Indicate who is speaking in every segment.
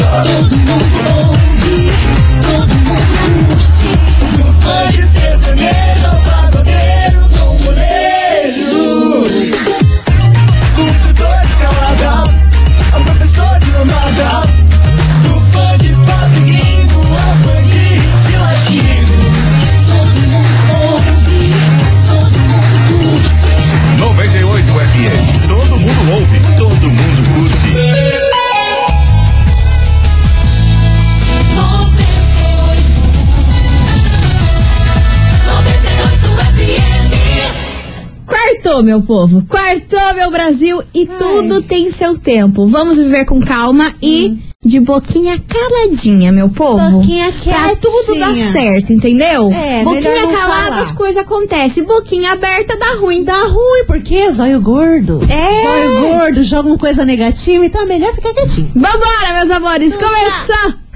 Speaker 1: Oh, oh,
Speaker 2: oh, oh,
Speaker 3: oh, meu povo. Quartou, meu Brasil. E tudo tem seu tempo. Vamos viver com calma e de boquinha caladinha, meu povo.
Speaker 4: Boquinha
Speaker 3: Pra tudo dar
Speaker 4: quietinha.
Speaker 3: certo, entendeu?
Speaker 4: É,
Speaker 3: boquinha calada,
Speaker 4: falar.
Speaker 3: as coisas acontecem. Boquinha aberta dá ruim.
Speaker 4: Dá ruim, porque zóio gordo.
Speaker 3: É.
Speaker 4: Zóio gordo, joga uma coisa negativa, então é melhor ficar quietinho.
Speaker 3: Vambora, meus amores. Começou,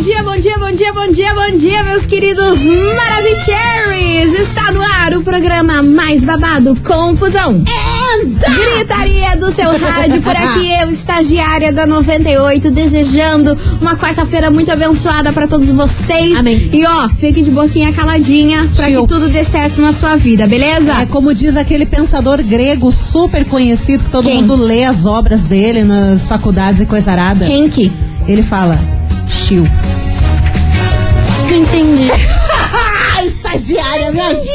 Speaker 3: dia, bom dia, bom dia, bom dia, bom dia, meus queridos Maravicheries! Está no ar o programa mais babado Confusão. Gritaria do seu rádio, por aqui eu, estagiária da 98, desejando uma quarta-feira muito abençoada pra todos vocês.
Speaker 4: Amém.
Speaker 3: E ó, fique de boquinha caladinha
Speaker 4: Tio.
Speaker 3: que tudo dê certo na sua vida, beleza?
Speaker 4: É como diz aquele pensador grego super conhecido, que todo
Speaker 3: Quem?
Speaker 4: mundo lê as obras dele nas faculdades e coisa arada.
Speaker 3: Quem que?
Speaker 4: Ele fala, chiu.
Speaker 3: Entendi.
Speaker 4: Estagiária, minha Chiu!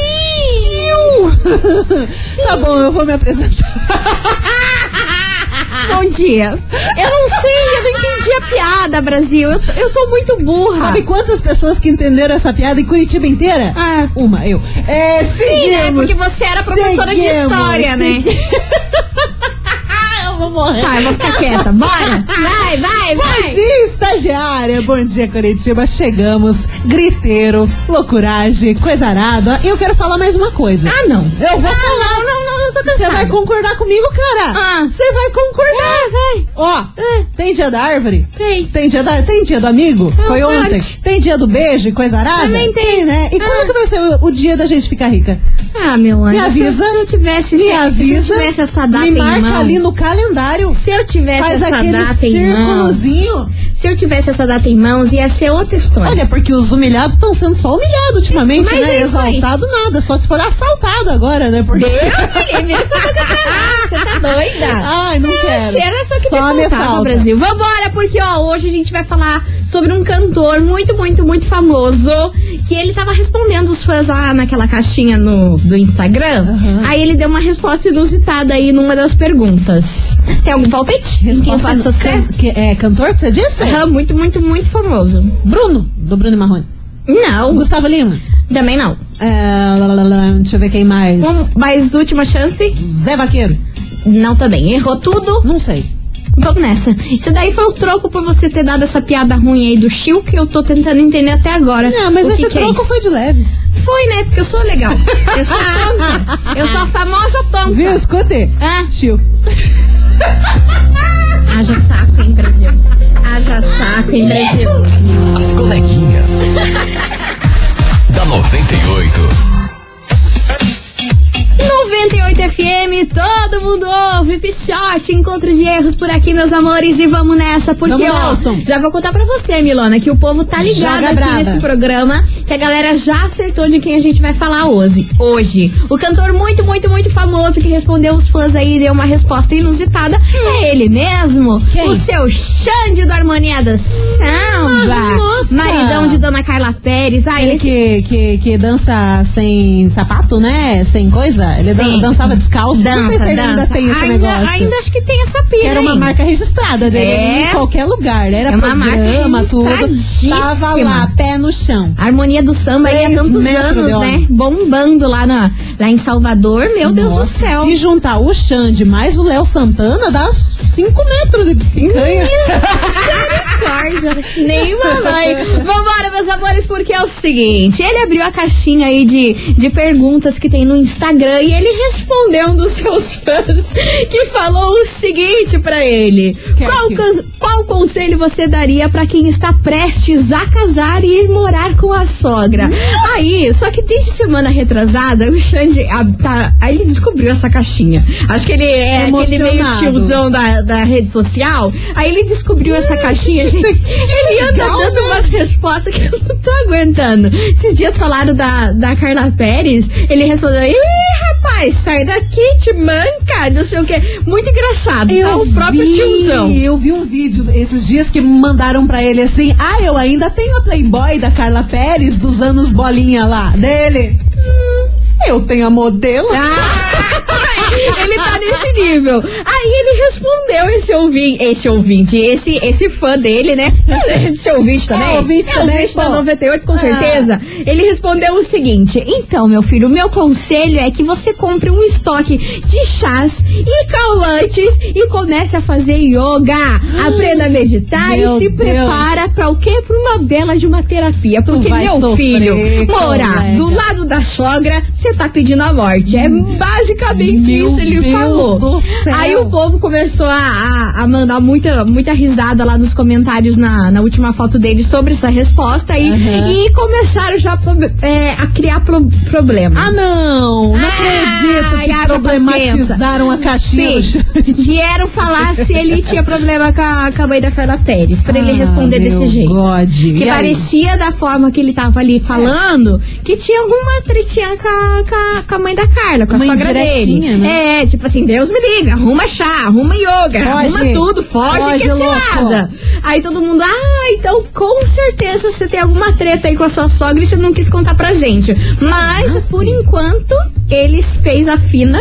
Speaker 4: tá bom, eu vou me apresentar.
Speaker 3: Bom dia. Eu não sei, eu não entendi a piada, Brasil. Eu, eu sou muito burra.
Speaker 4: Sabe quantas pessoas que entenderam essa piada em Curitiba inteira?
Speaker 3: Ah.
Speaker 4: Uma, eu. É,
Speaker 3: Sim, né?
Speaker 4: seguimos,
Speaker 3: Porque você era professora de
Speaker 4: seguimos,
Speaker 3: história, né?
Speaker 4: Vou morrer.
Speaker 3: Eu vou ficar quieta. Bora. Vai, vai,
Speaker 4: Bom
Speaker 3: vai.
Speaker 4: dia, estagiária. Bom dia, Curitiba. Chegamos. Griteiro, loucuragem, coisa arada. E eu quero falar mais uma coisa.
Speaker 3: Ah, não.
Speaker 4: Eu vou
Speaker 3: Ah,
Speaker 4: falar.
Speaker 3: não, não, eu tô
Speaker 4: Você
Speaker 3: cansada.
Speaker 4: vai concordar comigo, cara?
Speaker 3: Ah.
Speaker 4: Você vai concordar.
Speaker 3: É, vai.
Speaker 4: Ó,
Speaker 3: É.
Speaker 4: tem dia da árvore?
Speaker 3: Tem.
Speaker 4: Tem dia, da, tem dia do amigo?
Speaker 3: É,
Speaker 4: Foi ontem.
Speaker 3: monte.
Speaker 4: Tem dia do beijo e coisa arada?
Speaker 3: Também tem.
Speaker 4: né? E
Speaker 3: Ah.
Speaker 4: quando que vai ser o, o dia da gente ficar rica?
Speaker 3: Ah, meu anjo.
Speaker 4: Me avisa.
Speaker 3: Se, eu tivesse,
Speaker 4: Me
Speaker 3: se,
Speaker 4: avisa.
Speaker 3: se eu tivesse essa data
Speaker 4: me marca ali no calendário.
Speaker 3: Se eu tivesse
Speaker 4: Faz
Speaker 3: essa
Speaker 4: aquele
Speaker 3: data em mãos.
Speaker 4: círculozinho.
Speaker 3: Se eu tivesse essa data em mãos, ia ser outra história.
Speaker 4: Olha, porque os humilhados estão sendo só humilhados ultimamente,
Speaker 3: Mas
Speaker 4: né?
Speaker 3: é isso aí.
Speaker 4: Exaltado nada, só se for assaltado agora, né? Porque...
Speaker 3: Deus me livre, essa boca pra lá. Você tá doida?
Speaker 4: Ai, não.
Speaker 3: Cheira só que
Speaker 4: Só
Speaker 3: me
Speaker 4: falta.
Speaker 3: Brasil. Vambora, porque ó, hoje a gente vai falar sobre um cantor muito, muito, muito famoso que ele tava respondendo os fãs lá naquela caixinha no, do Instagram.
Speaker 4: Aham.
Speaker 3: Aí ele deu uma resposta inusitada aí numa das perguntas. Tem algum palpite? Quem passa
Speaker 4: Resposta-
Speaker 3: ser?
Speaker 4: que- é cantor que você disse?
Speaker 3: Aham, muito, muito, muito famoso.
Speaker 4: Bruno, do Bruno e Marrone.
Speaker 3: Não,
Speaker 4: Gustavo Lima.
Speaker 3: também não.
Speaker 4: É, lá, lá, lá, lá, deixa eu ver quem mais.
Speaker 3: Um, mais última chance?
Speaker 4: Zé Vaqueiro.
Speaker 3: Não também. Errou tudo.
Speaker 4: Não sei.
Speaker 3: Vamos nessa. Isso daí foi o troco por você ter dado essa piada ruim aí do Chiu, que eu tô tentando entender até agora.
Speaker 4: Não, mas
Speaker 3: o
Speaker 4: esse
Speaker 3: que que é
Speaker 4: troco foi de leves.
Speaker 3: Foi, né? Porque eu sou legal. Eu sou tonta. Eu sou a famosa tonta.
Speaker 4: Viu? Escute.
Speaker 3: Ah,
Speaker 4: Chiu.
Speaker 3: haja saco, hein, Brasil? Haja saco, hein, Brasil?
Speaker 5: As coleguinhas. da 98.
Speaker 3: FM, todo mundo ouve, Pichote, encontro de erros por aqui, meus amores, e vamos nessa, porque,
Speaker 4: Vamos,
Speaker 3: ó, já vou contar pra você, Milona, que o povo tá ligado
Speaker 4: Joga
Speaker 3: aqui
Speaker 4: brava.
Speaker 3: nesse programa, que a galera já acertou de quem a gente vai falar hoje. Hoje, o cantor muito, muito, muito famoso que respondeu os fãs aí e deu uma resposta inusitada, é ele mesmo,
Speaker 4: Quem?
Speaker 3: o seu Xande do Harmonia do Samba,
Speaker 4: Ah, nossa.
Speaker 3: maridão de Dona Carla Pérez, ah,
Speaker 4: Ele
Speaker 3: esse
Speaker 4: que, que, que dança sem sapato, né? Sem coisa. Ele
Speaker 3: Sim.
Speaker 4: dançava descalço.
Speaker 3: Dança,
Speaker 4: não sei se ainda tem esse
Speaker 3: ainda,
Speaker 4: negócio.
Speaker 3: ainda acho que tem essa pira,
Speaker 4: Era uma marca registrada dele
Speaker 3: É.
Speaker 4: em qualquer lugar. Era
Speaker 3: É uma marca
Speaker 4: programa, tudo.
Speaker 3: registradíssima.
Speaker 4: Tava lá, pé no chão.
Speaker 3: A harmonia do samba aí há tantos anos, né? Bombando lá, na, lá em Salvador, meu Deus do
Speaker 4: Nossa,
Speaker 3: céu.
Speaker 4: Se juntar o Xande mais o Léo Santana, dá 5 metros de picanha.
Speaker 3: Misericórdia, nem mamãe. Vambora, meus amores, porque é o seguinte: ele abriu a caixinha aí de, de perguntas que tem no Instagram e ele respondeu um dos seus fãs que falou o seguinte pra ele:
Speaker 4: Que é
Speaker 3: qual, qual conselho você daria pra quem está prestes a casar e ir morar com a sogra? Aí, só que desde semana retrasada, o Xande, ah, tá, aí ele descobriu essa caixinha. Acho que ele é aquele meio
Speaker 4: Emocionado.
Speaker 3: tiozão da, da rede social. Aí ele descobriu essa caixinha.
Speaker 4: é
Speaker 3: ele anda dando
Speaker 4: né?
Speaker 3: umas respostas que eu não tô aguentando. Esses dias falaram da, da Carla Pérez. Ele respondeu: Ih, rapaz, sai daqui, te manca, não sei o quê. Muito engraçado. tá? O próprio
Speaker 4: vi,
Speaker 3: tiozão.
Speaker 4: Eu vi um vídeo esses dias que mandaram pra ele assim: Ah, eu ainda tenho a Playboy da Carla Pérez dos anos bolinha lá. Dele. "Hum, eu tenho a modelo.
Speaker 3: Ele tá nesse nível. Aí ele respondeu esse ouvinte, esse ouvinte, esse, esse fã dele, né? Esse ouvinte também.
Speaker 4: É, ouvinte
Speaker 3: é,
Speaker 4: também,
Speaker 3: ouvinte da
Speaker 4: pô.
Speaker 3: 98, com
Speaker 4: Ah.
Speaker 3: certeza. Ele respondeu o seguinte: Então, meu filho, o meu conselho é que você compre um estoque de chás e calmantes e comece a fazer yoga. Aprenda a meditar e
Speaker 4: Meu
Speaker 3: se
Speaker 4: Deus.
Speaker 3: prepara pra o quê? Pra uma bela de uma terapia. Porque, meu
Speaker 4: sofrer,
Speaker 3: filho, morar do lado da sogra, você tá pedindo a morte. É basicamente
Speaker 4: Meu
Speaker 3: isso, ele
Speaker 4: Deus
Speaker 3: falou. Aí o povo começou a, a, mandar muita, muita risada lá nos comentários na, na última foto dele sobre essa resposta aí,
Speaker 4: Aham.
Speaker 3: e começaram já é, a criar pro, problema.
Speaker 4: Ah, não! Não acredito
Speaker 3: Ai,
Speaker 4: que
Speaker 3: haja
Speaker 4: problematizaram a caixinha
Speaker 3: Sim, vieram falar se ele tinha problema com a, com a mãe da Carla Pérez, pra ele
Speaker 4: Ah,
Speaker 3: responder
Speaker 4: meu
Speaker 3: desse jeito.
Speaker 4: God.
Speaker 3: Que
Speaker 4: E aí?
Speaker 3: parecia da forma que ele tava ali falando que tinha alguma tretinha com a, com a- com a mãe da Carla, com a
Speaker 4: Uma
Speaker 3: sogra dele.
Speaker 4: né?
Speaker 3: É, tipo assim, Deus me liga, arruma chá, arruma yoga,
Speaker 4: Foge.
Speaker 3: arruma tudo, foge,
Speaker 4: Foge,
Speaker 3: que é cilada. Aí todo mundo, ah, então com certeza você tem alguma treta aí com a sua sogra e você não quis contar pra gente. Mas,
Speaker 4: Nossa.
Speaker 3: por enquanto, eles fez a fina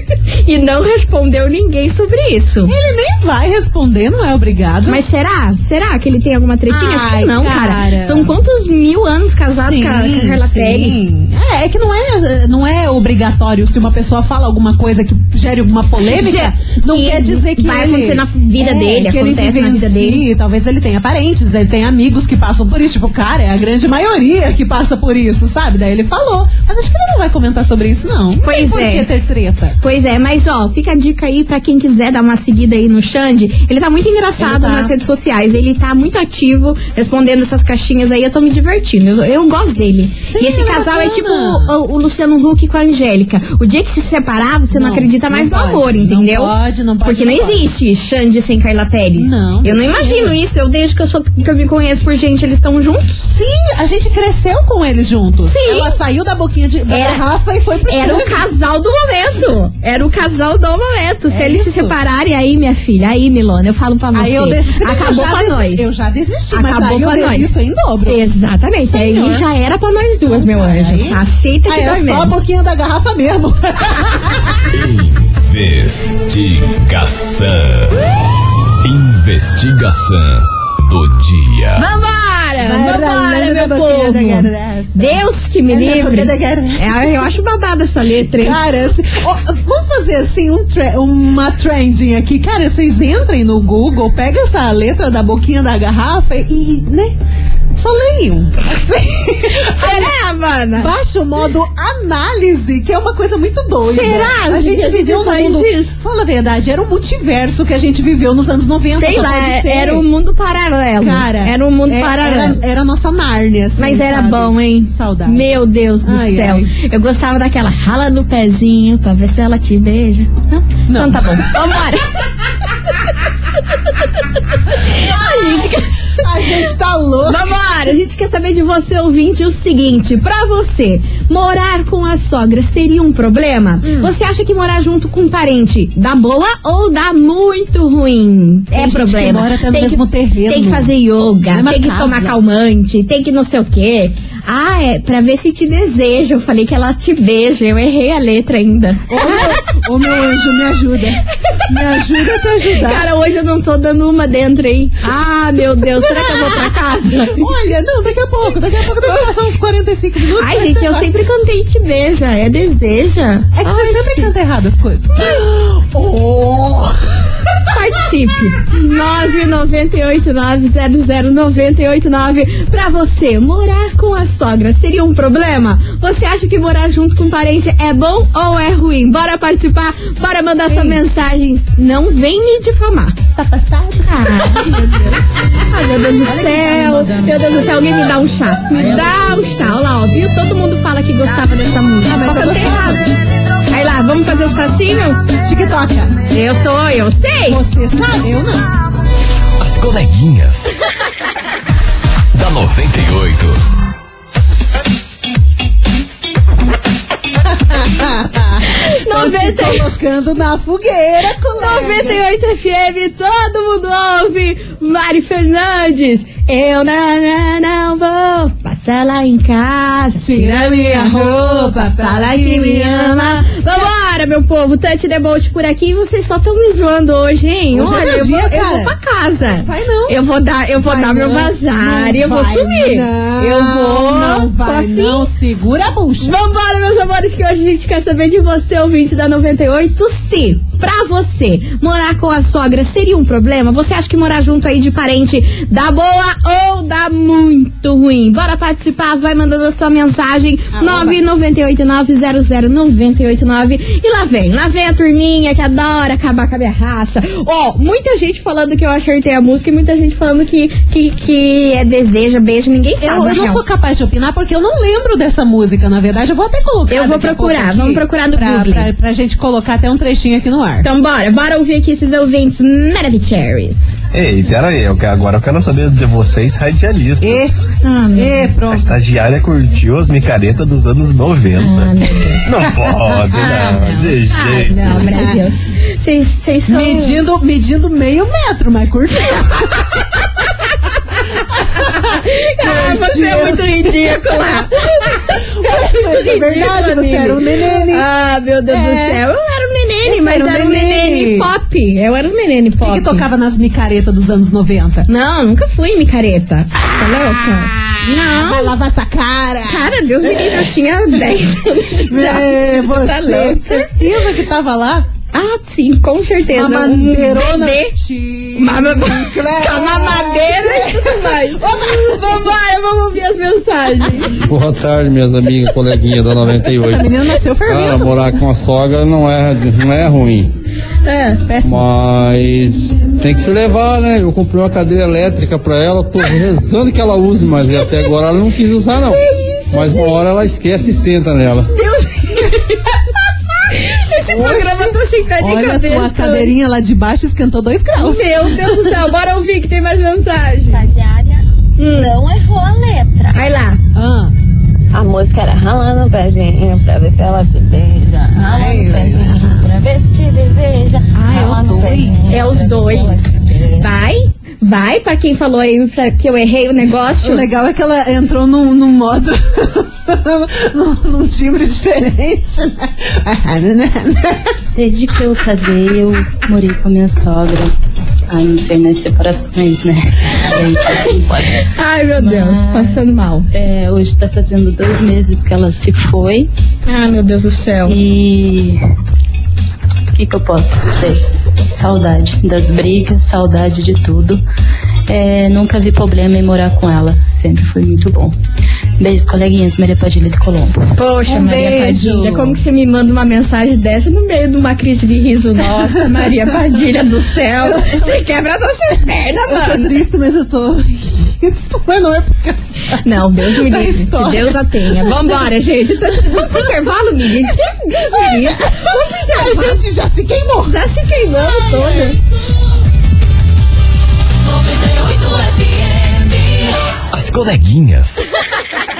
Speaker 3: e não respondeu ninguém sobre isso.
Speaker 4: Ele nem vai responder, não é obrigado.
Speaker 3: Mas será? Será que ele tem alguma tretinha? Acho que
Speaker 4: Ai,
Speaker 3: não, cara.
Speaker 4: cara.
Speaker 3: São quantos mil anos casado com a, com a Carla
Speaker 4: sim.
Speaker 3: Pérez?
Speaker 4: É, é que não é, não é obrigatório se uma pessoa fala alguma coisa que gere alguma polêmica, não
Speaker 3: que
Speaker 4: quer dizer que
Speaker 3: vai
Speaker 4: ele-
Speaker 3: acontecer na vida
Speaker 4: é,
Speaker 3: dele,
Speaker 4: que ele
Speaker 3: acontece na vida dele.
Speaker 4: Talvez ele tenha parentes, ele tenha amigos que passam por isso. Tipo, cara, é a grande maioria que passa por isso, sabe? Daí ele falou. Mas acho que ele não vai comentar sobre isso, não. Não
Speaker 3: Pois
Speaker 4: tem por
Speaker 3: é.
Speaker 4: que ter treta.
Speaker 3: Pois é, mas ó, fica a dica aí pra quem quiser dar uma seguida aí no Xande. Ele tá muito engraçado
Speaker 4: tá.
Speaker 3: nas redes sociais. Ele tá muito ativo, respondendo essas caixinhas aí. Eu tô me divertindo. Eu, eu gosto dele.
Speaker 4: Sim,
Speaker 3: e esse
Speaker 4: é
Speaker 3: casal é
Speaker 4: bacana.
Speaker 3: tipo o, o Luciano Huck com a Angélica. O dia que se separar, você não,
Speaker 4: Não,
Speaker 3: acredita
Speaker 4: não
Speaker 3: mais no
Speaker 4: pode.
Speaker 3: amor,
Speaker 4: Não
Speaker 3: entendeu?
Speaker 4: pode, não pode,
Speaker 3: Porque não,
Speaker 4: não
Speaker 3: existe Xande sem Carla Pérez.
Speaker 4: Não,
Speaker 3: Eu não
Speaker 4: não
Speaker 3: imagino
Speaker 4: é.
Speaker 3: isso. Eu desde que eu, sou, que eu me conheço por gente, eles estão juntos.
Speaker 4: Sim, a gente cresceu com eles juntos.
Speaker 3: Sim.
Speaker 4: Ela saiu da boquinha de, da
Speaker 3: Era-
Speaker 4: garrafa e foi pro
Speaker 3: Era o
Speaker 4: Xande.
Speaker 3: casal do momento. Era o casal do momento. Se
Speaker 4: É
Speaker 3: eles se
Speaker 4: isso.
Speaker 3: separarem, aí, minha filha, aí, Milona, eu falo pra você.
Speaker 4: Aí eu desisti, eu
Speaker 3: Acabou
Speaker 4: já
Speaker 3: pra
Speaker 4: desisti,
Speaker 3: nós.
Speaker 4: Eu já desisti, mas
Speaker 3: Acabou
Speaker 4: aí eu
Speaker 3: nós.
Speaker 4: desisto em dobro.
Speaker 3: Exatamente.
Speaker 4: Senhor.
Speaker 3: Aí já era pra nós duas, meu anjo.
Speaker 4: Aí-
Speaker 3: Aceita que
Speaker 4: Aí
Speaker 3: dói
Speaker 4: é só a
Speaker 3: menos.
Speaker 4: boquinha da garrafa mesmo.
Speaker 5: Investigação. Investigação do dia.
Speaker 3: Vambora! Vambora, meu povo! Deus que me livre. É, eu acho babada essa letra, hein?
Speaker 4: Cara, assim, ó, vamos fazer assim um uma trending aqui. Cara, vocês entrem no Google, pega essa letra da boquinha da garrafa e, né? Só leiam. Assim.
Speaker 3: Será, mana?
Speaker 4: Baixa o modo análise, que é uma coisa muito doida.
Speaker 3: Será?
Speaker 4: A gente
Speaker 3: A gente
Speaker 4: viveu no mundo.
Speaker 3: isso?
Speaker 4: Fala a verdade, era um multiverso que a gente viveu nos anos 90.
Speaker 3: Sei lá,
Speaker 4: ser.
Speaker 3: era um mundo paralelo.
Speaker 4: Cara,
Speaker 3: era um mundo
Speaker 4: é-
Speaker 3: paralelo.
Speaker 4: Era, era a nossa Nárnia, assim,
Speaker 3: Mas era
Speaker 4: sabe?
Speaker 3: bom, hein?
Speaker 4: Saudade.
Speaker 3: Meu Deus do
Speaker 4: Ai,
Speaker 3: céu.
Speaker 4: ai.
Speaker 3: Eu gostava daquela rala no pezinho pra ver se ela te beija. Não?
Speaker 4: Não.
Speaker 3: Então tá bom. Vambora. a gente.
Speaker 4: A gente tá louco.
Speaker 3: Vambora! A gente quer saber de você, ouvinte, o seguinte: pra você, morar com a sogra seria um problema?
Speaker 4: Hum.
Speaker 3: Você acha que morar junto com um parente dá boa ou dá muito ruim?
Speaker 4: Tem
Speaker 3: é
Speaker 4: gente que
Speaker 3: problema.
Speaker 4: mora até no
Speaker 3: Tem
Speaker 4: mesmo
Speaker 3: que,
Speaker 4: terreno.
Speaker 3: Tem que fazer yoga, tem que
Speaker 4: casa.
Speaker 3: tomar calmante, tem que não sei o quê. Ah, é, pra ver se te deseja. Eu falei que ela te beija. Eu errei a letra ainda.
Speaker 4: Ô meu anjo, me ajuda. Me ajuda a te ajudar.
Speaker 3: Cara, hoje eu não tô dando uma dentro aí. Ah, meu Deus, será que eu vou pra casa?
Speaker 4: Olha, não, daqui a pouco, daqui a pouco deixa passar uns 45 minutos.
Speaker 3: Ai, gente, eu
Speaker 4: vai.
Speaker 3: sempre cantei te beija. É deseja.
Speaker 4: É que você sempre canta errado as coisas. Oh.
Speaker 3: Participe. 998900989 pra você morar com a sogra seria um problema? Você acha que morar junto com parente é bom ou é ruim? Bora participar, bora mandar sua mensagem. Não vem me difamar.
Speaker 4: Tá passado?
Speaker 3: Ai, meu Deus. Ai, meu Deus do céu. Meu Deus do céu, alguém me dá um chá. Me dá um chá. Olha lá, ó, viu? Todo mundo fala que gostava dessa música.
Speaker 4: Ah, mas
Speaker 3: Só
Speaker 4: eu gostava.
Speaker 3: Lá, vamos fazer os passinhos?
Speaker 4: TikTok.
Speaker 3: Eu tô, eu sei.
Speaker 4: Você sabe? Eu não.
Speaker 5: As coleguinhas. da 98.
Speaker 4: Tô te
Speaker 3: 90
Speaker 4: colocando na fogueira, colega.
Speaker 3: 98 FM, todo mundo ouve. Mari Fernandes, eu não, não, não vou passar lá em casa. Tira minha roupa, fala que me ama. Vambora, meu povo, Tante Debolt por aqui. e Vocês só estão me zoando hoje, hein?
Speaker 4: Hoje é
Speaker 3: Olha,
Speaker 4: meu
Speaker 3: eu,
Speaker 4: dia,
Speaker 3: vou, eu vou pra casa.
Speaker 4: Vai não.
Speaker 3: Eu vou dar, eu vou
Speaker 4: Vai
Speaker 3: dar meu
Speaker 4: não,
Speaker 3: vazar e eu vou sumir.
Speaker 4: Não,
Speaker 3: eu vou.
Speaker 4: Não vai, não. Segura a bucha.
Speaker 3: Vambora, meus amores, que hoje a gente quer saber de você, ouvinte da 98, se pra você morar com a sogra seria um problema. Você acha que morar junto aí de parente dá boa ou dá muito ruim? Bora participar, vai mandando a sua mensagem 998900989 e lá vem, lá vem a turminha que adora acabar com a minha raça. Ó, muita gente falando que eu acertei a música e muita gente falando que, que, que é deseja, beijo, ninguém sabe.
Speaker 4: Eu, eu não
Speaker 3: real.
Speaker 4: sou capaz de opinar porque eu não lembro dessa música, na verdade. Eu vou até colocar.
Speaker 3: Eu vou procurar, vamos procurar no
Speaker 4: pra,
Speaker 3: Google.
Speaker 4: Pra, pra gente colocar até um trechinho aqui no ar.
Speaker 3: Então bora, bora ouvir aqui esses ouvintes Maravicheries.
Speaker 6: Ei, peraí, eu, que- agora eu quero saber de vocês radialistas.
Speaker 4: E,
Speaker 3: Ah,
Speaker 4: e
Speaker 6: A
Speaker 4: pronto.
Speaker 6: estagiária curtiu as micaretas dos anos 90.
Speaker 3: Ah.
Speaker 6: Não pode, não, de
Speaker 3: Ah,
Speaker 6: jeito.
Speaker 3: não, Brasil. Vocês são.
Speaker 4: Medindo, medindo meio metro, mas curte.
Speaker 3: Ah, você é muito ridícula.
Speaker 4: Mas é verdade, você era um neném.
Speaker 3: Ah, meu Deus do
Speaker 4: É.
Speaker 3: céu. Eu era um nenene, mas
Speaker 4: era um
Speaker 3: era um
Speaker 4: nenene.
Speaker 3: nenene pop. Eu era um nenene pop.
Speaker 4: que tocava nas micaretas dos anos 90?
Speaker 3: Não, nunca fui micareta. Tá louca? Não.
Speaker 4: Vai lavar essa cara.
Speaker 3: Cara, Deus me livre, eu tinha 10 anos de idade.
Speaker 4: É,
Speaker 3: Você tá
Speaker 4: certeza que tava lá?
Speaker 3: Ah, sim, com certeza.
Speaker 4: Uma
Speaker 3: Um
Speaker 4: bandeirona.
Speaker 3: bebê. Uma, com a mamadeira e tudo mais. Vambora, vamos ouvir as mensagens.
Speaker 7: Boa tarde, minhas amigas, coleguinha da
Speaker 4: Essa
Speaker 7: 98.
Speaker 4: menina nasceu
Speaker 7: Cara,
Speaker 4: fervendo.
Speaker 7: morar com a sogra não é, não é ruim.
Speaker 3: É.
Speaker 4: Péssimo.
Speaker 7: Mas tem que se levar, né? Eu comprei uma cadeira elétrica pra ela, tô rezando que ela use, mas até agora ela não quis usar, não. Mas uma hora ela esquece e senta nela.
Speaker 3: Esse programa tá sem pé de
Speaker 4: Olha,
Speaker 3: cabeça.
Speaker 4: tua cadeirinha lá de baixo esquentou dois graus.
Speaker 3: Meu Deus do céu, bora ouvir que tem mais mensagem.
Speaker 8: estagiária não errou a letra.
Speaker 3: Vai lá.
Speaker 4: Ah,
Speaker 8: A música era ralando o pezinho pra ver se ela te beija. Ralando o pezinho pra ver se te deseja.
Speaker 4: Ah, é os
Speaker 8: o
Speaker 4: dois?
Speaker 3: É os dois. Vai, vai pra quem falou aí pra que eu errei o
Speaker 4: o
Speaker 3: negócio.
Speaker 4: legal é que ela entrou num, num modo. num, num timbre diferente, né?
Speaker 9: Desde que eu casei, eu morei com a minha sogra. A não ser nas separações, né?
Speaker 3: Ai, meu Deus, passando mal.
Speaker 9: É, hoje tá fazendo dois meses que ela se foi.
Speaker 3: Ai, meu Deus do céu.
Speaker 9: E. O que, que eu posso dizer? Saudade das brigas, saudade de tudo. É, nunca vi problema em morar com ela. Sempre foi muito bom. Beijos, coleguinhas. Maria Padilha de Colombo.
Speaker 3: Poxa,
Speaker 4: Um
Speaker 3: Maria
Speaker 4: beijo.
Speaker 3: Padilha, como que você me manda uma mensagem dessa no meio de uma crise de riso? Nossa, Maria Padilha do céu. Você quebra nossas pernas,
Speaker 4: Eu tô
Speaker 3: mano.
Speaker 4: triste, mas eu tô. mas não é porque.
Speaker 3: Não, Deus me livre. Que. Deus a tenha. Vambora, gente. Tá- Vamos pro intervalo, Miguel. Deus me livre. Vamos pro
Speaker 4: A gente já se queimou.
Speaker 3: Já se queimando toda.
Speaker 5: As coleguinhas.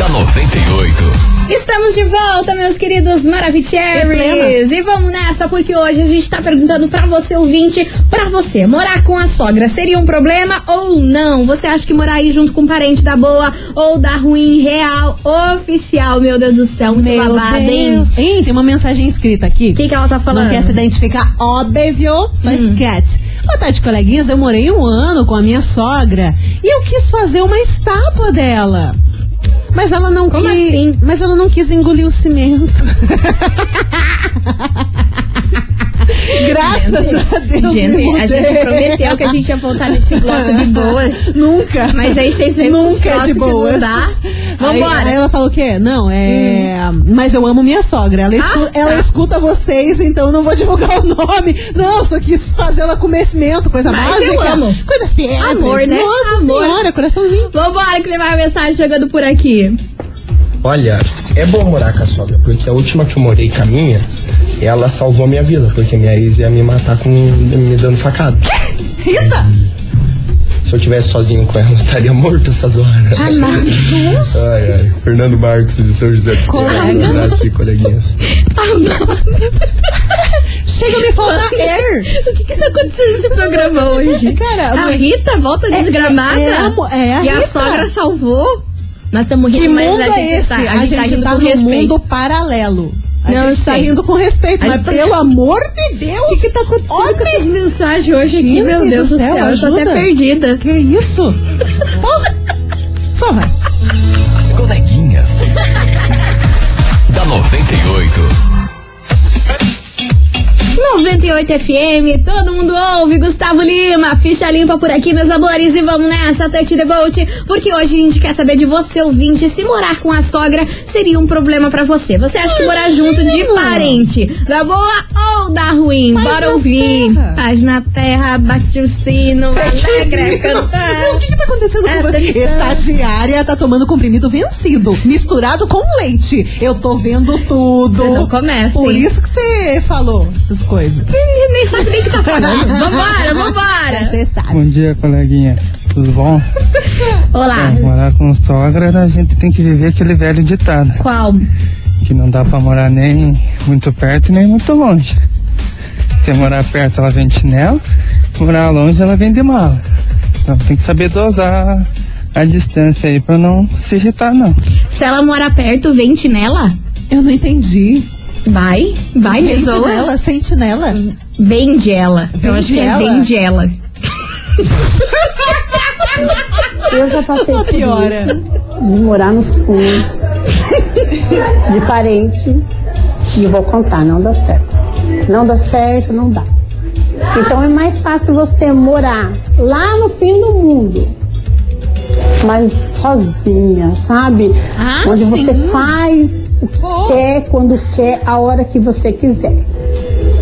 Speaker 5: da 98.
Speaker 3: Estamos de volta, meus queridos Maravicheries. E vamos nessa, porque hoje a gente tá perguntando pra você, ouvinte, pra você, morar com a sogra seria um problema ou não? Você acha que morar aí junto com um parente dá boa ou dá ruim real, oficial? Meu Deus do céu, muito
Speaker 4: Meu
Speaker 3: babado, hein?
Speaker 4: Deus. Hein, tem uma mensagem escrita aqui.
Speaker 3: O que, que ela tá falando?
Speaker 4: Não quer se identificar? Óbvio, só esquece. Boa tarde, coleguinhas. Eu morei um ano com a minha sogra e eu quis fazer uma estátua dela. Mas ela não
Speaker 3: Como
Speaker 4: quis.
Speaker 3: assim?
Speaker 4: Mas ela não quis engolir o cimento. Graças a Deus.
Speaker 3: Gente, a gente prometeu que a gente ia voltar nesse bloco de boas.
Speaker 4: Nunca.
Speaker 3: Mas aí vocês veem com
Speaker 4: Nunca
Speaker 3: troço
Speaker 4: de boas.
Speaker 3: Vambora.
Speaker 4: aí ela falou o quê? Não, é. Mas eu amo minha sogra. Ela, escu-
Speaker 3: Ah,
Speaker 4: ela
Speaker 3: tá.
Speaker 4: escuta vocês, então eu não vou divulgar o nome. Não, só quis fazer ela comer cimento, coisa
Speaker 3: Mas
Speaker 4: básica.
Speaker 3: eu amo.
Speaker 4: Coisa simples.
Speaker 3: Amor, né?
Speaker 4: Nossa
Speaker 3: Amor.
Speaker 4: senhora, coraçãozinho.
Speaker 3: Vambora, que tem mais mensagem chegando por aqui.
Speaker 10: Olha, é bom morar com a sogra, porque a última que eu morei com a minha, ela salvou a minha vida, porque minha ex ia me matar com me dando facada.
Speaker 4: Rita!
Speaker 10: Se eu tivesse sozinho com ela, eu estaria morto essas horas.
Speaker 3: Ah, mas
Speaker 10: Ai, ai. Fernando Marcos de São José.
Speaker 4: Colega.
Speaker 10: Um abraço aí, coleguinhas.
Speaker 4: Chega a me faltar air.
Speaker 3: O que, que tá acontecendo nesse programa hoje?
Speaker 4: Cara,
Speaker 3: a
Speaker 4: mas-
Speaker 3: Rita volta
Speaker 4: É-
Speaker 3: desgramada.
Speaker 4: é a mo- é a
Speaker 3: e a
Speaker 4: Rita.
Speaker 3: sogra salvou. Nós estamos rindo,
Speaker 4: Que
Speaker 3: mas
Speaker 4: mundo
Speaker 3: a gente
Speaker 4: é esse?
Speaker 3: tá,
Speaker 4: a gente,
Speaker 3: rindo
Speaker 4: tá
Speaker 3: com
Speaker 4: no
Speaker 3: respeito.
Speaker 4: mundo paralelo. A
Speaker 3: Não
Speaker 4: gente tá
Speaker 3: sei.
Speaker 4: rindo com respeito,
Speaker 3: A
Speaker 4: mas
Speaker 3: gente
Speaker 4: pelo amor de Deus!
Speaker 3: O que, que tá acontecendo com
Speaker 4: Olha
Speaker 3: essas mensagens hoje aqui,
Speaker 4: Gente
Speaker 3: meu Deus do
Speaker 4: céu,
Speaker 3: céu? Eu tô até perdida.
Speaker 4: Que isso? Só vai.
Speaker 5: As coleguinhas. da 98.
Speaker 3: 98 FM, todo mundo ouve, Gustavo Lima, ficha limpa por aqui, meus amores, e vamos nessa, Tati Debolt, porque hoje a gente quer saber de você, ouvinte, se morar com a sogra seria um problema pra você. Você acha que morar junto de parente dá boa ou dá ruim? Bora ouvir.
Speaker 4: terra.
Speaker 3: Paz na terra, bate o sino, alegre,
Speaker 4: O
Speaker 3: cantando.
Speaker 4: que, que tá acontecendo com você? Estagiária tá tomando comprimido vencido, misturado com leite. Eu tô vendo tudo.
Speaker 3: Você não começa,
Speaker 4: Por isso que você falou coisas.
Speaker 3: Nem, nem sabe nem o que tá falando. Vambora, vambora.
Speaker 4: Você sabe.
Speaker 7: Bom dia, coleguinha. Tudo bom?
Speaker 3: Olá.
Speaker 7: Morar com sogra, a gente tem que viver aquele velho ditado.
Speaker 3: Qual?
Speaker 7: Que não dá pra morar nem muito perto nem muito longe. Se morar perto, ela vem de chinelo. Morar longe, ela vem de mala. Então tem que saber dosar a distância aí pra não se irritar, não.
Speaker 3: Se ela mora perto, vente nela?
Speaker 4: Eu não entendi.
Speaker 3: Vai, vai,
Speaker 4: Vende
Speaker 3: pessoa.
Speaker 4: nela, sente nela.
Speaker 3: Vende ela. Eu
Speaker 4: Vende
Speaker 3: acho que é
Speaker 4: ela?
Speaker 3: vende ela.
Speaker 11: Eu já passei
Speaker 4: Só
Speaker 11: por
Speaker 4: piora.
Speaker 11: isso, de morar nos fundos, de parente, e eu vou contar, não dá certo. Não dá certo, não dá. Então é mais fácil você morar lá no fim do mundo, mas sozinha, sabe?
Speaker 4: Ah,
Speaker 11: Onde
Speaker 4: sim.
Speaker 11: você faz. Quer, quando quer, a hora que você quiser.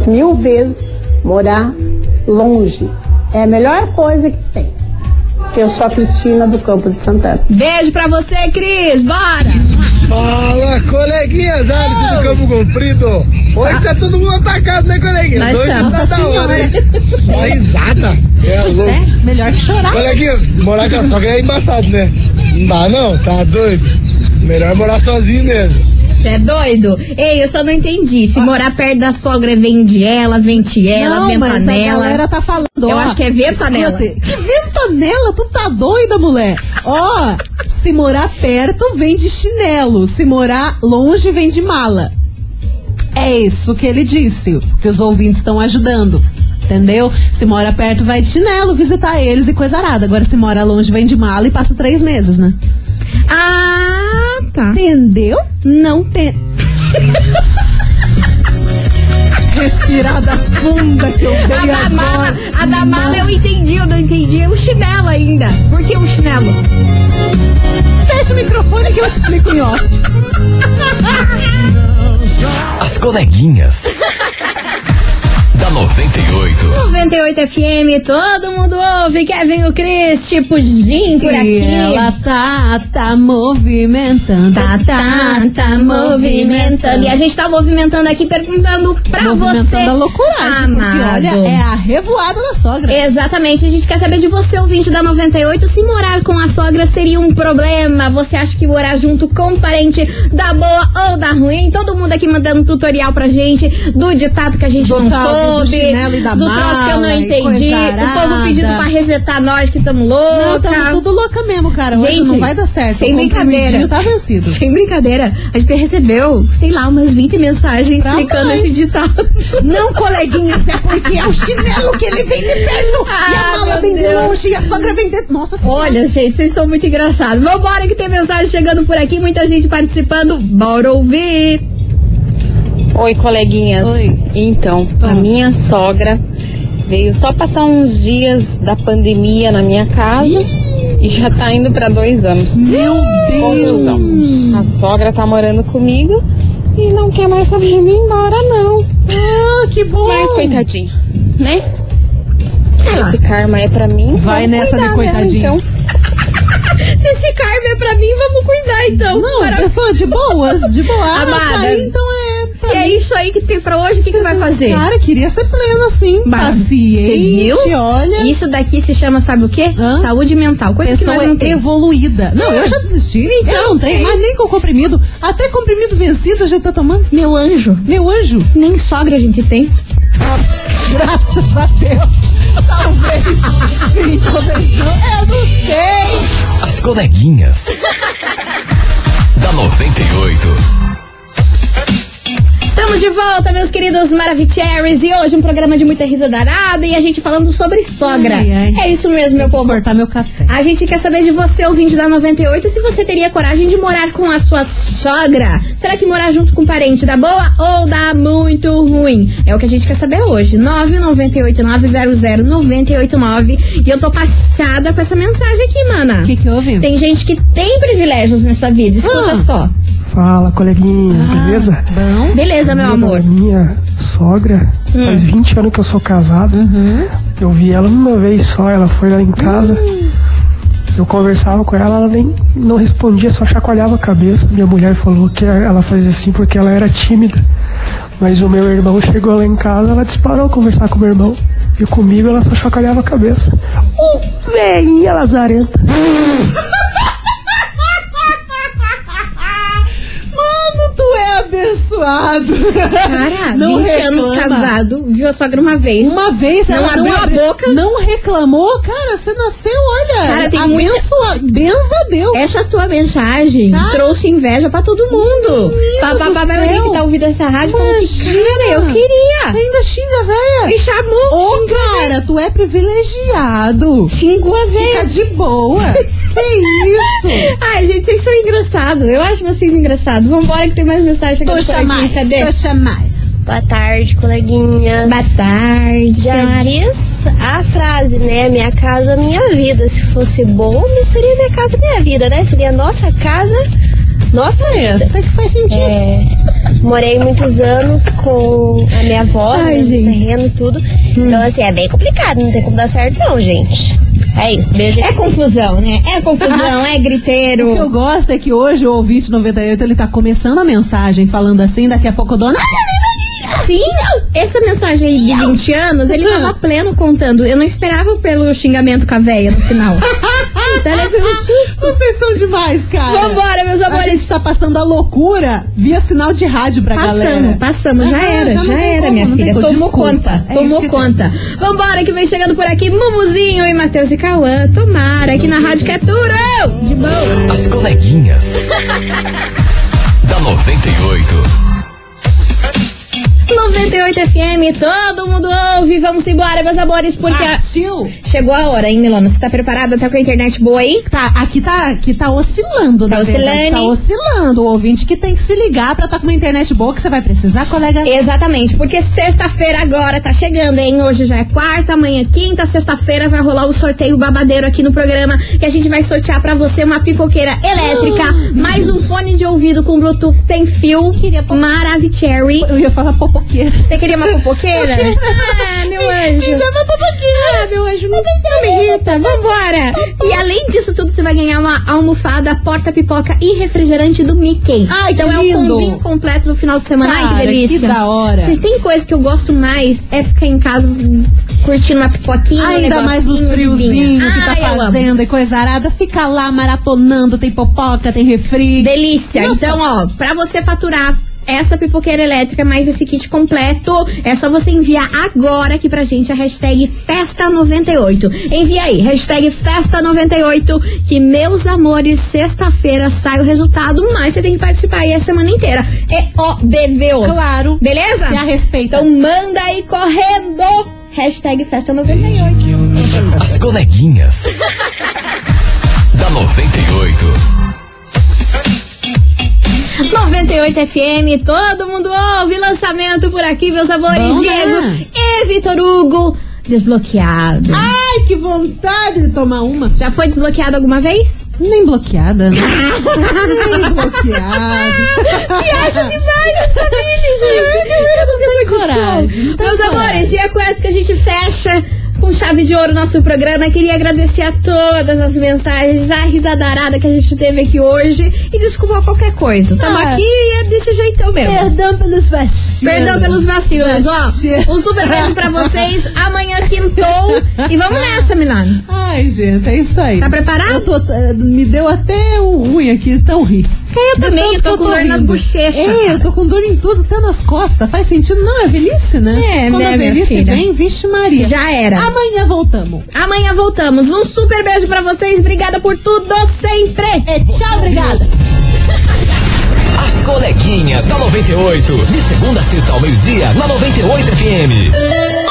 Speaker 11: Mil vezes morar longe. É a melhor coisa que tem. Eu sou a Cristina do Campo de Santana.
Speaker 3: Beijo pra você, Cris. Bora.
Speaker 12: Fala, coleguinhas, Alisson do Campo Comprido. Hoje tá todo mundo atacado, né, coleguinhas?
Speaker 3: Nós
Speaker 12: Hoje
Speaker 3: estamos.
Speaker 12: tá
Speaker 4: Nossa
Speaker 12: da hora, hein? Só risada. É louco.
Speaker 4: É, melhor que chorar.
Speaker 12: Coleguinhas, morar com a sogra é embaçado, né? Não dá não, tá doido? Melhor morar sozinho mesmo.
Speaker 3: Você é doido? Ei, eu só não entendi. Se morar perto da sogra, vende ela, vende ela,
Speaker 4: não, mas
Speaker 3: ventanela.
Speaker 4: a galera tá falando.
Speaker 3: Eu
Speaker 4: ó,
Speaker 3: acho que é ventanela.
Speaker 4: escute, Que ventanela? Tu tá doida, mulher? Ó, se morar perto, vem de chinelo. Se morar longe, vem de mala. É isso que ele disse. Que os ouvintes estão ajudando. Entendeu? Se mora perto, vai de chinelo visitar eles e coisa arada. Agora, se mora longe, vem de mala e passa três meses, né?
Speaker 3: Ah, tá.
Speaker 4: Entendeu?
Speaker 3: Não tem.
Speaker 4: Respirada funda que eu dei
Speaker 3: A da mala, a da mala eu entendi, eu não entendi o chinelo ainda. Por que o chinelo?
Speaker 4: Fecha o microfone que eu te explico em off.
Speaker 5: As coleguinhas. da da 98.
Speaker 3: 98 FM, todo mundo ouve. Kevin o Cris, tipo Jim por
Speaker 4: E
Speaker 3: aqui.
Speaker 4: ela tá, tá movimentando.
Speaker 3: Tá, tá, tá movimentando. E a gente tá movimentando aqui perguntando pra
Speaker 4: Movimentando
Speaker 3: você.
Speaker 4: a loucuragem,
Speaker 3: amado.
Speaker 4: olha, é a revoada da sogra.
Speaker 3: Exatamente, a gente quer saber de você, ouvinte da 98, se morar com a sogra seria um problema. Você acha que morar junto com um parente dá boa ou dá ruim? Todo mundo aqui mandando tutorial pra gente do ditado que a gente
Speaker 4: Do
Speaker 3: não soube,
Speaker 4: chinelo e da
Speaker 3: do troço que eu não
Speaker 4: mala e
Speaker 3: entendi, o povo pedindo pra resetar nós que estamos loucos.
Speaker 4: Não, tamo tudo louca mesmo, cara. Hoje
Speaker 3: Gente,
Speaker 4: não vai dar certo.
Speaker 3: sem
Speaker 4: o
Speaker 3: brincadeira.
Speaker 4: tá vencido.
Speaker 3: Sem brincadeira, a gente recebeu, sei lá, umas 20 mensagens
Speaker 4: Pra
Speaker 3: explicando
Speaker 4: nós.
Speaker 3: esse ditado.
Speaker 4: Não, coleguinhas, é porque é o chinelo que ele vem de perto e
Speaker 3: Ah,
Speaker 4: a mala
Speaker 3: meu
Speaker 4: vem de
Speaker 3: Deus.
Speaker 4: longe e a sogra vem de... Nossa senhora.
Speaker 3: Olha, gente, vocês são muito engraçados. Vambora que tem mensagem chegando por aqui, muita gente participando. Bora ouvir.
Speaker 13: Oi, coleguinhas.
Speaker 4: Oi.
Speaker 13: Então, a minha sogra veio só passar uns dias da pandemia na minha casa e já tá indo pra dois anos.
Speaker 4: Meu
Speaker 13: Conclusão.
Speaker 4: Deus.
Speaker 13: A sogra tá morando comigo e não quer mais saber de mim embora, não.
Speaker 4: Ah, que bom.
Speaker 13: Mas, coitadinho, né? Se esse karma é pra mim,
Speaker 4: Vai nessa de
Speaker 13: cuidar dela,
Speaker 4: coitadinho.
Speaker 13: Então,
Speaker 3: Se esse karma é pra mim, vamos cuidar então.
Speaker 4: Não,
Speaker 3: Para-
Speaker 4: pessoa de boas, de boa. Ah,
Speaker 3: Amada,
Speaker 4: tá aí, então.
Speaker 3: Se é isso aí que tem pra hoje, o que, que vai fazer?
Speaker 4: Cara, queria ser plena assim.
Speaker 3: Bah,
Speaker 4: Paciente,
Speaker 3: viu?
Speaker 4: olha.
Speaker 3: Isso daqui se chama, sabe o quê?
Speaker 4: Hã?
Speaker 3: Saúde mental. Coisa que
Speaker 4: Pessoa
Speaker 3: nós não tem.
Speaker 4: evoluída. Não, eu já desisti.
Speaker 3: Então,
Speaker 4: eu não tenho
Speaker 3: é.
Speaker 4: mais nem com comprimido. Até comprimido vencido a gente tá tomando.
Speaker 3: Meu anjo,
Speaker 4: Meu anjo.
Speaker 3: nem sogra a gente tem.
Speaker 4: Graças a Deus. Talvez sim, talvez não. Eu não sei.
Speaker 5: As coleguinhas. da 98.
Speaker 3: Estamos de volta, meus queridos Maravicheries. E hoje um programa de muita risa darada e a gente falando sobre sogra.
Speaker 4: Ai, ai.
Speaker 3: É isso mesmo, meu
Speaker 4: Vou
Speaker 3: povo.
Speaker 4: cortar meu café.
Speaker 3: A gente quer saber de você, ouvinte da 98, se você teria coragem de morar com a sua sogra. Será que morar junto com um parente dá boa ou dá muito ruim? É o que a gente quer saber hoje. 998900989. E eu tô passada com essa mensagem aqui, mana.
Speaker 4: O que que houve?
Speaker 3: Tem gente que tem privilégios nessa vida. Escuta
Speaker 4: Ah.
Speaker 3: só.
Speaker 12: Fala, coleguinha, beleza?
Speaker 4: Bom.
Speaker 3: Beleza, meu amor.
Speaker 12: Minha sogra,
Speaker 3: Hum.
Speaker 12: faz 20 anos que eu sou casado. Eu vi ela uma vez só, ela foi lá em casa. Eu conversava com ela, ela nem não respondia, só chacoalhava a cabeça. Minha mulher falou que ela fazia assim porque ela era tímida. Mas o meu irmão chegou lá em casa, ela disparou a conversar com o meu irmão. E comigo ela só chacoalhava a cabeça. Ô, velhinha lazarenta.
Speaker 4: Mano, tu é abençoado.
Speaker 3: Cara,
Speaker 4: Não
Speaker 3: 20 anos
Speaker 4: reclama.
Speaker 3: casado, viu a sogra uma vez.
Speaker 4: Uma vez
Speaker 3: Não
Speaker 4: ela
Speaker 3: abriu a boca.
Speaker 4: Não reclamou. Cara, você nasceu, olha.
Speaker 3: Cara, tem muita-
Speaker 4: abençoado. Benza a Deus.
Speaker 3: Essa tua mensagem
Speaker 4: Cara.
Speaker 3: trouxe inveja pra todo mundo. Pra, maioria que tá ouvindo essa rádio falando assim, cara, eu queria.
Speaker 4: Ainda xinga, velha.
Speaker 3: Me chamou,
Speaker 4: Ô, cara, tu é privilegiado.
Speaker 3: xingou a
Speaker 4: Fica
Speaker 3: velha.
Speaker 4: de boa. que isso?
Speaker 3: Ai, gente, vocês são engraçados. Eu acho vocês engraçados. Vambora que tem mais mensagem aqui.
Speaker 4: mais,
Speaker 3: Cadê?
Speaker 4: puxa mais.
Speaker 14: Boa tarde, coleguinha.
Speaker 3: Boa tarde,
Speaker 14: Já
Speaker 3: senhora.
Speaker 14: diz a frase, né? Minha casa, minha vida. Se fosse bom, seria minha casa, minha vida, né? Seria nossa casa, nossa vida.
Speaker 4: Até que faz sentido.
Speaker 14: É, morei muitos anos com a minha avó,
Speaker 3: Ai,
Speaker 14: né, terreno e tudo.
Speaker 3: Hum.
Speaker 14: Então, assim, é bem complicado, não tem como dar certo, não, gente. É isso, beijo.
Speaker 3: É confusão, né? É confusão, é griteiro.
Speaker 4: O que eu gosto é que hoje o ouvinte 98 ele tá começando a mensagem falando assim, daqui a pouco eu dou.
Speaker 3: Sim, essa mensagem aí de 20 anos, ele tava pleno contando. Eu não esperava pelo xingamento com a véia no final. ele foi um susto.
Speaker 4: Vocês são demais, cara.
Speaker 3: Vambora, meus
Speaker 4: A
Speaker 3: amores.
Speaker 4: gente tá passando a loucura via sinal de rádio pra
Speaker 3: Passamos,
Speaker 4: galera.
Speaker 3: passamos, já
Speaker 4: Ah,
Speaker 3: era, já
Speaker 4: tem
Speaker 3: era,
Speaker 4: como,
Speaker 3: minha filha. Tomou
Speaker 4: Desculpa.
Speaker 3: conta,
Speaker 4: É
Speaker 3: tomou conta.
Speaker 4: temos.
Speaker 3: Vambora, que vem chegando por aqui Mumuzinho e Matheus e Cauã. Tomara, aqui na Rádio que é tudo de boa.
Speaker 5: As coleguinhas. da 98.
Speaker 3: 98 FM, todo mundo ouve. Vamos embora, meus amores, porque a- chegou a hora, hein, Milona? Você tá preparada? Tá com a internet boa aí?
Speaker 4: Tá, aqui tá, aqui tá oscilando,
Speaker 3: Tá
Speaker 4: verdade.
Speaker 3: oscilando.
Speaker 4: Tá oscilando. O ouvinte que tem que se ligar pra tá com uma internet boa que você vai precisar, colega.
Speaker 3: Exatamente, porque sexta-feira agora tá chegando, hein? Hoje já é quarta, amanhã é quinta, sexta-feira vai rolar o sorteio babadeiro aqui no programa que a gente vai sortear pra você uma pipoqueira elétrica, mais um fone de ouvido com Bluetooth sem fio,
Speaker 4: Queria
Speaker 3: Maravicherry.
Speaker 4: Eu ia falar
Speaker 3: Você queria uma pupoqueira? ah, meu anjo.
Speaker 4: Me dá uma pupoqueira.
Speaker 3: Ah, meu anjo, não, não me irrita. Vambora. E além disso tudo, você vai ganhar uma almofada, porta-pipoca e refrigerante do Mickey.
Speaker 4: Ai,
Speaker 3: então é um combinho completo no final de semana. Ai,
Speaker 4: Cara,
Speaker 3: que delícia.
Speaker 4: que da hora.
Speaker 3: Se tem coisa que eu gosto mais, é ficar em casa curtindo uma pipoquinha, um
Speaker 4: Ainda mais nos friozinhos que tá
Speaker 3: Ai,
Speaker 4: fazendo e coisa arada, fica lá maratonando, tem popoca, tem refri.
Speaker 3: Delícia.
Speaker 4: Nossa.
Speaker 3: Então, ó, pra você faturar essa pipoqueira elétrica mais esse kit completo, é só você enviar agora aqui pra gente a hashtag Festa98. Envia aí, hashtag Festa98, que meus amores, sexta-feira sai o resultado, mas você tem que participar aí a semana inteira. É O-B-V-O.
Speaker 4: Claro.
Speaker 3: Beleza?
Speaker 4: Se a respeita.
Speaker 3: Então manda aí correndo, hashtag Festa98.
Speaker 5: As coleguinhas. da 98.
Speaker 3: 98 FM, todo mundo ouve lançamento por aqui, meus amores.
Speaker 4: Bom,
Speaker 3: Diego
Speaker 4: né?
Speaker 3: e Vitor Hugo, desbloqueado.
Speaker 4: Ai, que vontade de tomar uma.
Speaker 3: Já foi desbloqueado alguma vez?
Speaker 4: Nem bloqueada. né? Nem bloqueada.
Speaker 3: Se acha demais essa Mili, gente. Condição.
Speaker 4: coragem,
Speaker 3: Meus amores, e é com essa que a gente fecha com chave de ouro nosso programa. Queria agradecer a todas as mensagens, a risadarada que a gente teve aqui hoje. E desculpa qualquer coisa. Tamo
Speaker 4: Ah.
Speaker 3: aqui e é desse jeitão mesmo.
Speaker 4: Perdão pelos vacilos.
Speaker 3: Perdão pelos vacilos,
Speaker 4: Vacilo.
Speaker 3: ó. Um super beijo pra vocês. Amanhã quintou. E vamos nessa, Milano.
Speaker 4: Ai, gente, é isso aí.
Speaker 3: Tá preparado?
Speaker 4: Eu tô, eh, me deu até um ruim aqui, tão
Speaker 3: Eu também, eu tô com dor nas bochechas.
Speaker 4: É, eu tô com dor em tudo, até nas costas. Faz sentido? Não, é velhice, né?
Speaker 3: É,
Speaker 4: Quando
Speaker 3: né,
Speaker 4: a
Speaker 3: minha
Speaker 4: velhice
Speaker 3: filha?
Speaker 4: vem, vixe Maria.
Speaker 3: Já era.
Speaker 4: Amanhã voltamos.
Speaker 3: Amanhã voltamos. Um super beijo pra vocês. Obrigada por tudo sempre.
Speaker 4: É, tchau, obrigada.
Speaker 5: As coleguinhas da 98. De segunda a sexta ao meio-dia, na 98 FM.